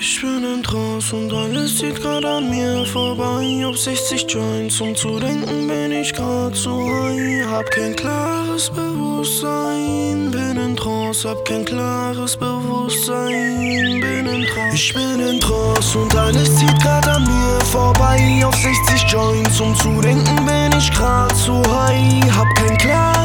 Ich bin in Trance und alles zieht grad an mir vorbei. Auf 60 Joints, um zu denken, bin ich grad zu high. Hab kein klares Bewusstsein, bin in Trance, hab kein klares Bewusstsein, bin in Trance. Ich bin in Trance und alles zieht grad an mir vorbei. Auf 60 Joints, um zu denken, bin ich grad zu high. Hab kein klares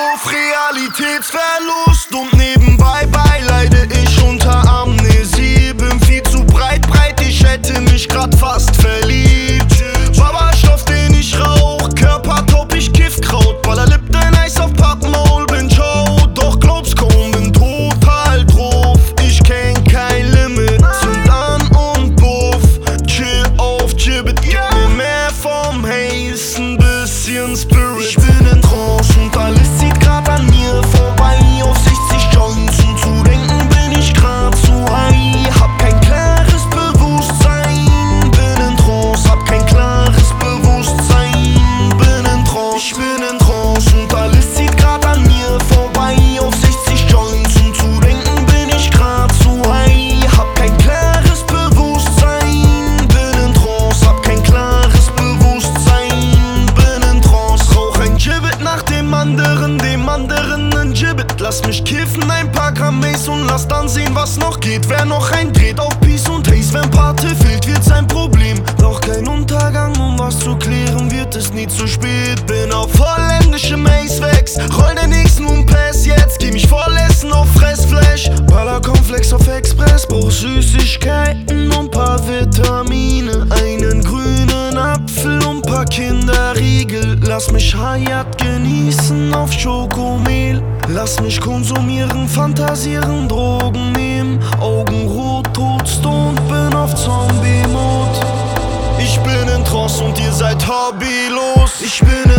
Puff, Realitätsverlust und nebenbei beileide ich unter Amnesie. Bin viel zu breit, breit, ich hätte mich grad fast verliebt. Baba-Stoff, den ich rauch, Körper top, ich kiff Kraut. Baller Lip, dein Eis auf Pappmaul, bin Joe, doch glaub's kaum, bin total drauf. Ich kenn kein Limit, zünd an und buff. Chill auf Gibbet, gib mir mehr vom Haze, ein bisschen Spirit. Lass mich kiffen, ein paar Gramm und lass dann sehen, was noch geht. Wer noch ein dreht auf Peace und Haze, wenn Pate fehlt, wird sein Problem. Doch kein Untergang, um was zu klären, wird es nie zu spät. Bin auf holländischem Ace Wax, roll den nächsten und Pass jetzt. Geh mich voll essen auf Fressflash. Baller Komplex auf Express, brauch Süßigkeiten und paar Vitamine. Einen grünen Apfel und paar Kinderriegel. Lass mich Hayat genießen auf Schokomehl. Lass mich konsumieren, fantasieren, Drogen nehmen. Augen rot, todstoned, bin auf Zombie-Mode. Ich bin in Trance und ihr seid hobbylos. Ich bin